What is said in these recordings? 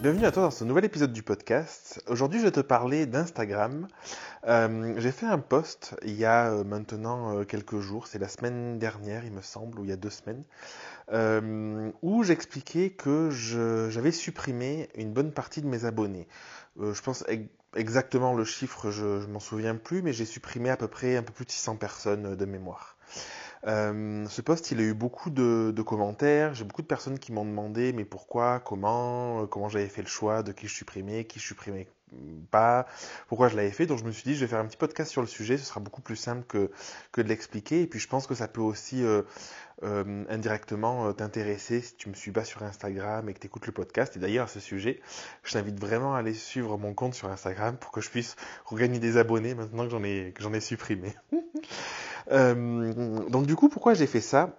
Bienvenue à toi dans ce nouvel épisode du podcast. Aujourd'hui, je vais te parler d'Instagram. Euh, j'ai fait un post il y a euh, maintenant euh, quelques jours, c'est la semaine dernière, il me semble, ou il y a deux semaines, où j'expliquais que j'avais supprimé une bonne partie de mes abonnés. je pense exactement le chiffre, je, ne m'en souviens plus, mais j'ai supprimé à peu près un peu plus de 600 personnes de mémoire. Euh, ce post, il a eu beaucoup de, commentaires. J'ai beaucoup de personnes qui m'ont demandé mais pourquoi, comment, euh, comment j'avais fait le choix de qui je supprimais, qui je supprimais pas, pourquoi je l'avais fait. Donc je me suis dit je vais faire un petit podcast sur le sujet. Ce sera beaucoup plus simple que, que de l'expliquer. Et puis je pense que ça peut aussi euh, indirectement t'intéresser si tu me suis pas sur Instagram et que tu écoutes le podcast. Et d'ailleurs à ce sujet, je t'invite vraiment à aller suivre mon compte sur Instagram pour que je puisse regagner des abonnés maintenant que j'en ai que j'en ai supprimé. Euh, donc du coup, pourquoi j'ai fait ça?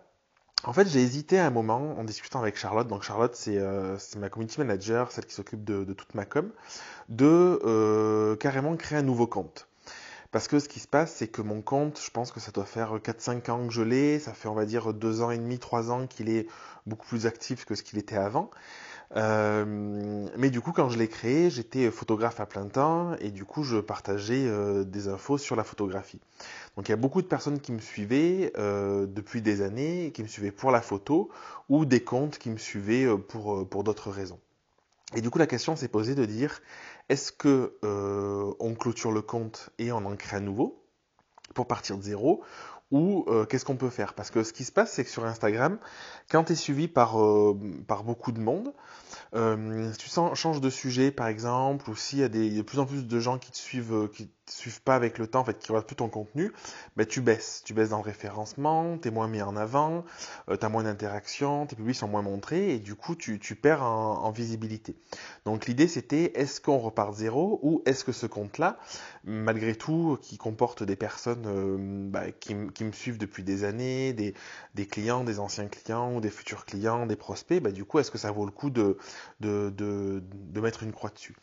En fait, j'ai hésité à un moment en discutant avec Charlotte. Donc Charlotte, c'est euh, ma community manager, celle qui s'occupe de, toute ma com, de euh, carrément créer un nouveau compte. Parce que ce qui se passe, c'est que mon compte, je pense que ça doit faire 4-5 ans que je l'ai. Ça fait, on va dire, 2 ans et demi, 3 ans qu'il est beaucoup plus actif que ce qu'il était avant. Euh, mais du coup, quand je l'ai créé, j'étais photographe à plein temps et du coup, je partageais euh, des infos sur la photographie. Donc, il y a beaucoup de personnes qui me suivaient euh, depuis des années, qui me suivaient pour la photo ou des comptes qui me suivaient pour, pour d'autres raisons. Et du coup, la question s'est posée de dire est-ce que on clôture le compte et on en crée un nouveau pour partir de zéro ou qu'est-ce qu'on peut faire? Parce que ce qui se passe, c'est que sur Instagram, quand tu es suivi par, par beaucoup de monde, euh, tu changes de sujet, par exemple, ou s'il y a des, de plus en plus de gens qui te suivent, euh, qui te suivent pas avec le temps, en fait, qui regardent plus ton contenu, ben, tu baisses. Tu baisses dans le référencement, tu es moins mis en avant, euh, tu as moins d'interactions, tes publics sont moins montrés, et du coup, tu, tu perds en, visibilité. Donc, l'idée, c'était, est-ce qu'on repart de zéro, ou est-ce que ce compte-là, malgré tout, qui comporte des personnes euh, bah, qui, qui, me suivent depuis des années, des, clients, des anciens clients, ou des futurs clients, des prospects, bah, du coup, est-ce que ça vaut le coup de, de, de, mettre une croix dessus?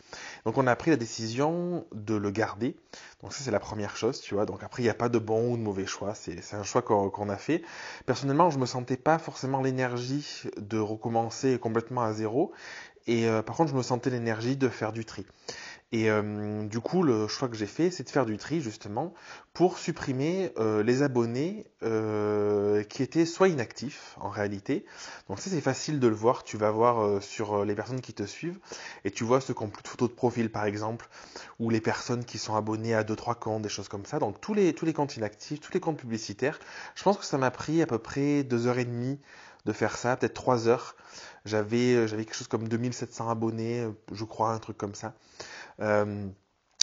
Donc, on a pris la décision de le garder. Donc ça c'est la première chose, tu vois. Donc après il n'y a pas de bon ou de mauvais choix, c'est un choix qu'on a fait. Personnellement je me sentais pas forcément l'énergie de recommencer complètement à zéro. Et euh, par contre je me sentais l'énergie de faire du tri. Et euh, du coup, le choix que j'ai fait, c'est de faire du tri justement pour supprimer euh, les abonnés euh, qui étaient soit inactifs en réalité. Donc ça, c'est facile de le voir. Tu vas voir sur les personnes qui te suivent et tu vois ceux qui ont plus de photos de profil par exemple, ou les personnes qui sont abonnées à deux trois comptes, des choses comme ça. Donc tous les tous les comptes inactifs, tous les comptes publicitaires. Je pense que ça m'a pris à peu près deux heures et demie de faire ça, peut-être trois heures. J'avais j'avais quelque chose comme 2700 abonnés, je crois, un truc comme ça. Euh,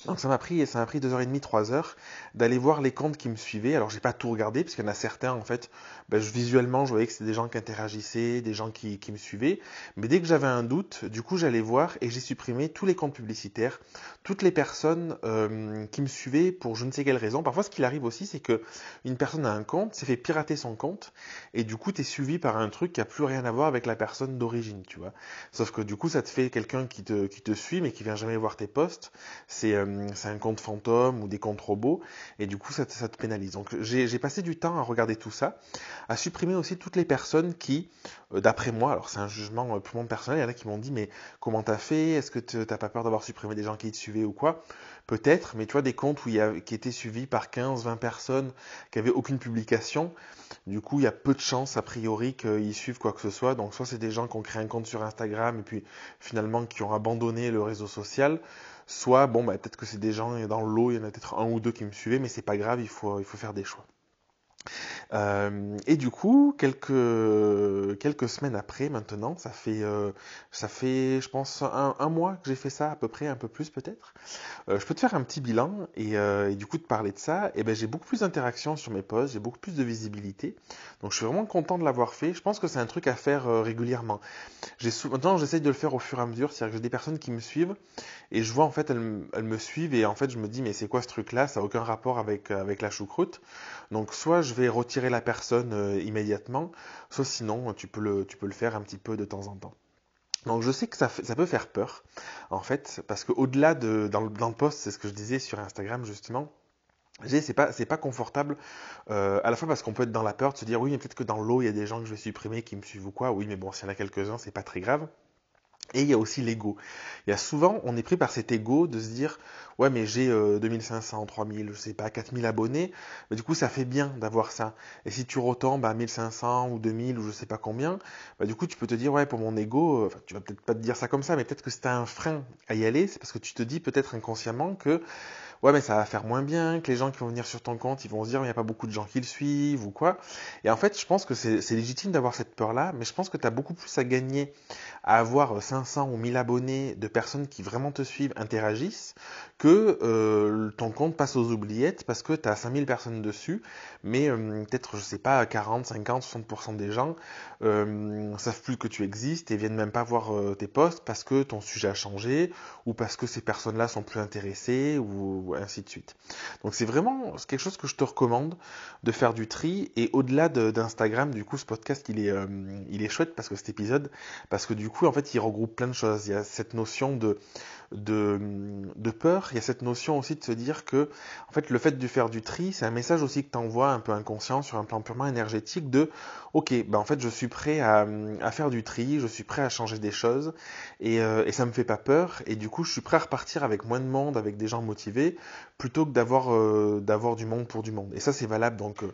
donc ça m'a pris, ça m'a pris deux heures et demie, trois heures d'aller voir les comptes qui me suivaient. Alors j'ai pas tout regardé parce qu'il y en a certains en fait, ben, je, visuellement je voyais que c'était des gens qui interagissaient, des gens qui, qui me suivaient. Mais dès que j'avais un doute, du coup j'allais voir et j'ai supprimé tous les comptes publicitaires, toutes les personnes euh, qui me suivaient pour je ne sais quelle raison. Parfois ce qu'il arrive aussi c'est que une personne a un compte, s'est fait pirater son compte et du coup tu es suivi par un truc qui a plus rien à voir avec la personne d'origine, tu vois. Sauf que du coup ça te fait quelqu'un qui te, qui te suit mais qui vient jamais voir tes posts. C'est euh, c'est un compte fantôme ou des comptes robots, et du coup ça, te pénalise. Donc j'ai passé du temps à regarder tout ça, à supprimer aussi toutes les personnes qui, euh, d'après moi, alors c'est un jugement euh, purement personnel, il y en a qui m'ont dit mais comment t'as fait? Est-ce que t'as pas peur d'avoir supprimé des gens qui te suivaient ou quoi? Peut-être, mais tu vois des comptes qui étaient suivis par 15, 20 personnes qui avaient aucune publication, du coup il y a peu de chances a priori qu'ils suivent quoi que ce soit. Donc soit c'est des gens qui ont créé un compte sur Instagram et puis finalement qui ont abandonné le réseau social, Soit, bon, bah, peut-être que c'est des gens dans l'eau, il y en a peut-être un ou deux qui me suivaient, mais c'est pas grave, il faut, il faut faire des choix. Euh, et du coup, quelques, quelques semaines après, maintenant, ça fait, euh, ça fait, je pense, un, un mois que j'ai fait ça, à peu près, un peu plus peut-être. Euh, je peux te faire un petit bilan et, du coup, te parler de ça. Et ben, j'ai beaucoup plus d'interactions sur mes posts, j'ai beaucoup plus de visibilité. Donc, je suis vraiment content de l'avoir fait. Je pense que c'est un truc à faire régulièrement. Maintenant, j'essaye de le faire au fur et à mesure. C'est-à-dire que j'ai des personnes qui me suivent et je vois en fait, elles, elles me suivent et en fait, je me dis, mais c'est quoi ce truc-là? Ça n'a aucun rapport avec, avec la choucroute. Donc, soit je vais retirer la personne euh, immédiatement, soit sinon tu peux, le, faire un petit peu de temps en temps. Donc je sais que ça, peut faire peur, en fait, parce qu'au-delà de dans le, post, c'est ce que je disais sur Instagram justement, c'est pas c'est pas confortable euh, à la fois parce qu'on peut être dans la peur de se dire oui mais peut-être que dans l'eau il y a des gens que je vais supprimer qui me suivent ou quoi oui mais bon s'il y en a quelques uns c'est pas très grave Et il y a aussi l'ego. Il y a souvent, on est pris par cet ego de se dire, ouais, mais j'ai 2500, 3000, je sais pas, 4000 abonnés, bah, du coup, ça fait bien d'avoir ça. Et si tu retombes à 1500 ou 2000 ou je sais pas combien, bah, du coup, tu peux te dire, ouais, pour mon ego, euh, enfin, tu vas peut-être pas te dire ça comme ça, mais peut-être que c'est un frein à y aller, c'est parce que tu te dis peut-être inconsciemment que ouais mais ça va faire moins bien, que les gens qui vont venir sur ton compte, ils vont se dire il n'y a pas beaucoup de gens qui le suivent ou quoi. Et en fait, je pense que c'est légitime d'avoir cette peur-là, mais je pense que tu as beaucoup plus à gagner à avoir 500 ou 1000 abonnés de personnes qui vraiment te suivent, interagissent, que euh, ton compte passe aux oubliettes parce que tu as 5000 personnes dessus, mais euh, peut-être, je sais pas, 40, 50, 60% des gens euh, savent plus que tu existes et viennent même pas voir euh, tes posts parce que ton sujet a changé ou parce que ces personnes-là sont plus intéressées ou ainsi de suite. Donc c'est vraiment quelque chose que je te recommande de faire du tri et au-delà d'Instagram, du coup ce podcast il est, euh, il est chouette parce que cet épisode, parce que du coup en fait il regroupe plein de choses. Il y a cette notion de de, peur, il y a cette notion aussi de se dire que, en fait, le fait de faire du tri, c'est un message aussi que tu envoies un peu inconscient sur un plan purement énergétique de, ok, ben en fait, je suis prêt à, faire du tri, je suis prêt à changer des choses, et, euh, et ça me fait pas peur, et du coup, je suis prêt à repartir avec moins de monde, avec des gens motivés, plutôt que d'avoir euh, du monde pour du monde. Et ça, c'est valable donc euh,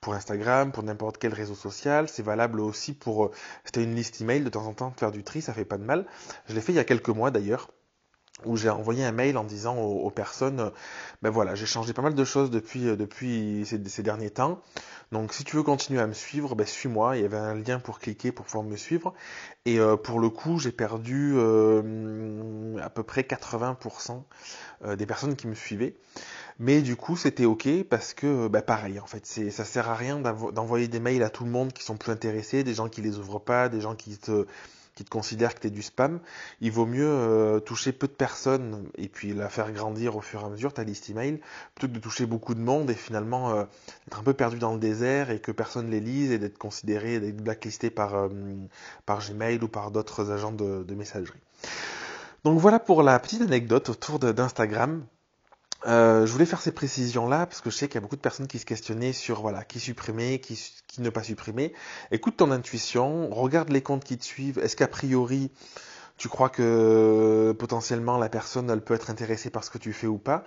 pour Instagram, pour n'importe quel réseau social. C'est valable aussi pour, euh, c'était une liste email de temps en temps, faire du tri, ça fait pas de mal. Je l'ai fait il y a quelques mois d'ailleurs où j'ai envoyé un mail en disant aux, personnes, ben voilà, j'ai changé pas mal de choses depuis, euh, depuis ces, derniers temps. Donc si tu veux continuer à me suivre, ben suis-moi. Il y avait un lien pour cliquer pour pouvoir me suivre. Et euh, pour le coup, j'ai perdu euh, à peu près 80% des personnes qui me suivaient. Mais du coup, c'était ok parce que, ben pareil, en fait, ça sert à rien d'envoyer des mails à tout le monde qui sont plus intéressés, des gens qui les ouvrent pas, des gens qui te qui te considère que tu es du spam, il vaut mieux euh, toucher peu de personnes et puis la faire grandir au fur et à mesure, ta liste email, plutôt que de toucher beaucoup de monde et finalement euh, être un peu perdu dans le désert et que personne les lise et d'être considéré, d'être blacklisté par, euh, par Gmail ou par d'autres agents de, de messagerie. Donc voilà pour la petite anecdote autour d'Instagram. Euh, je voulais faire ces précisions-là parce que je sais qu'il y a beaucoup de personnes qui se questionnaient sur voilà qui supprimer, qui, qui ne pas supprimer. Écoute ton intuition, regarde les comptes qui te suivent. Est-ce qu'a priori tu crois que potentiellement la personne elle peut être intéressée par ce que tu fais ou pas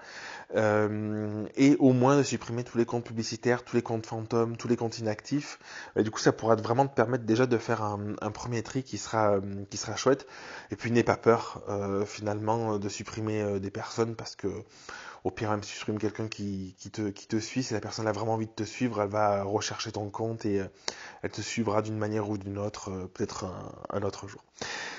euh, et au moins de supprimer tous les comptes publicitaires, tous les comptes fantômes, tous les comptes inactifs. Du coup, ça pourra vraiment te permettre déjà de faire un, premier tri qui sera qui sera chouette. Et puis n'aie pas peur euh, finalement de supprimer euh, des personnes parce que au pire, même si tu quelqu'un qui, te, suit, si la personne a vraiment envie de te suivre, elle va rechercher ton compte et euh, elle te suivra d'une manière ou d'une autre, euh, peut-être un, autre jour.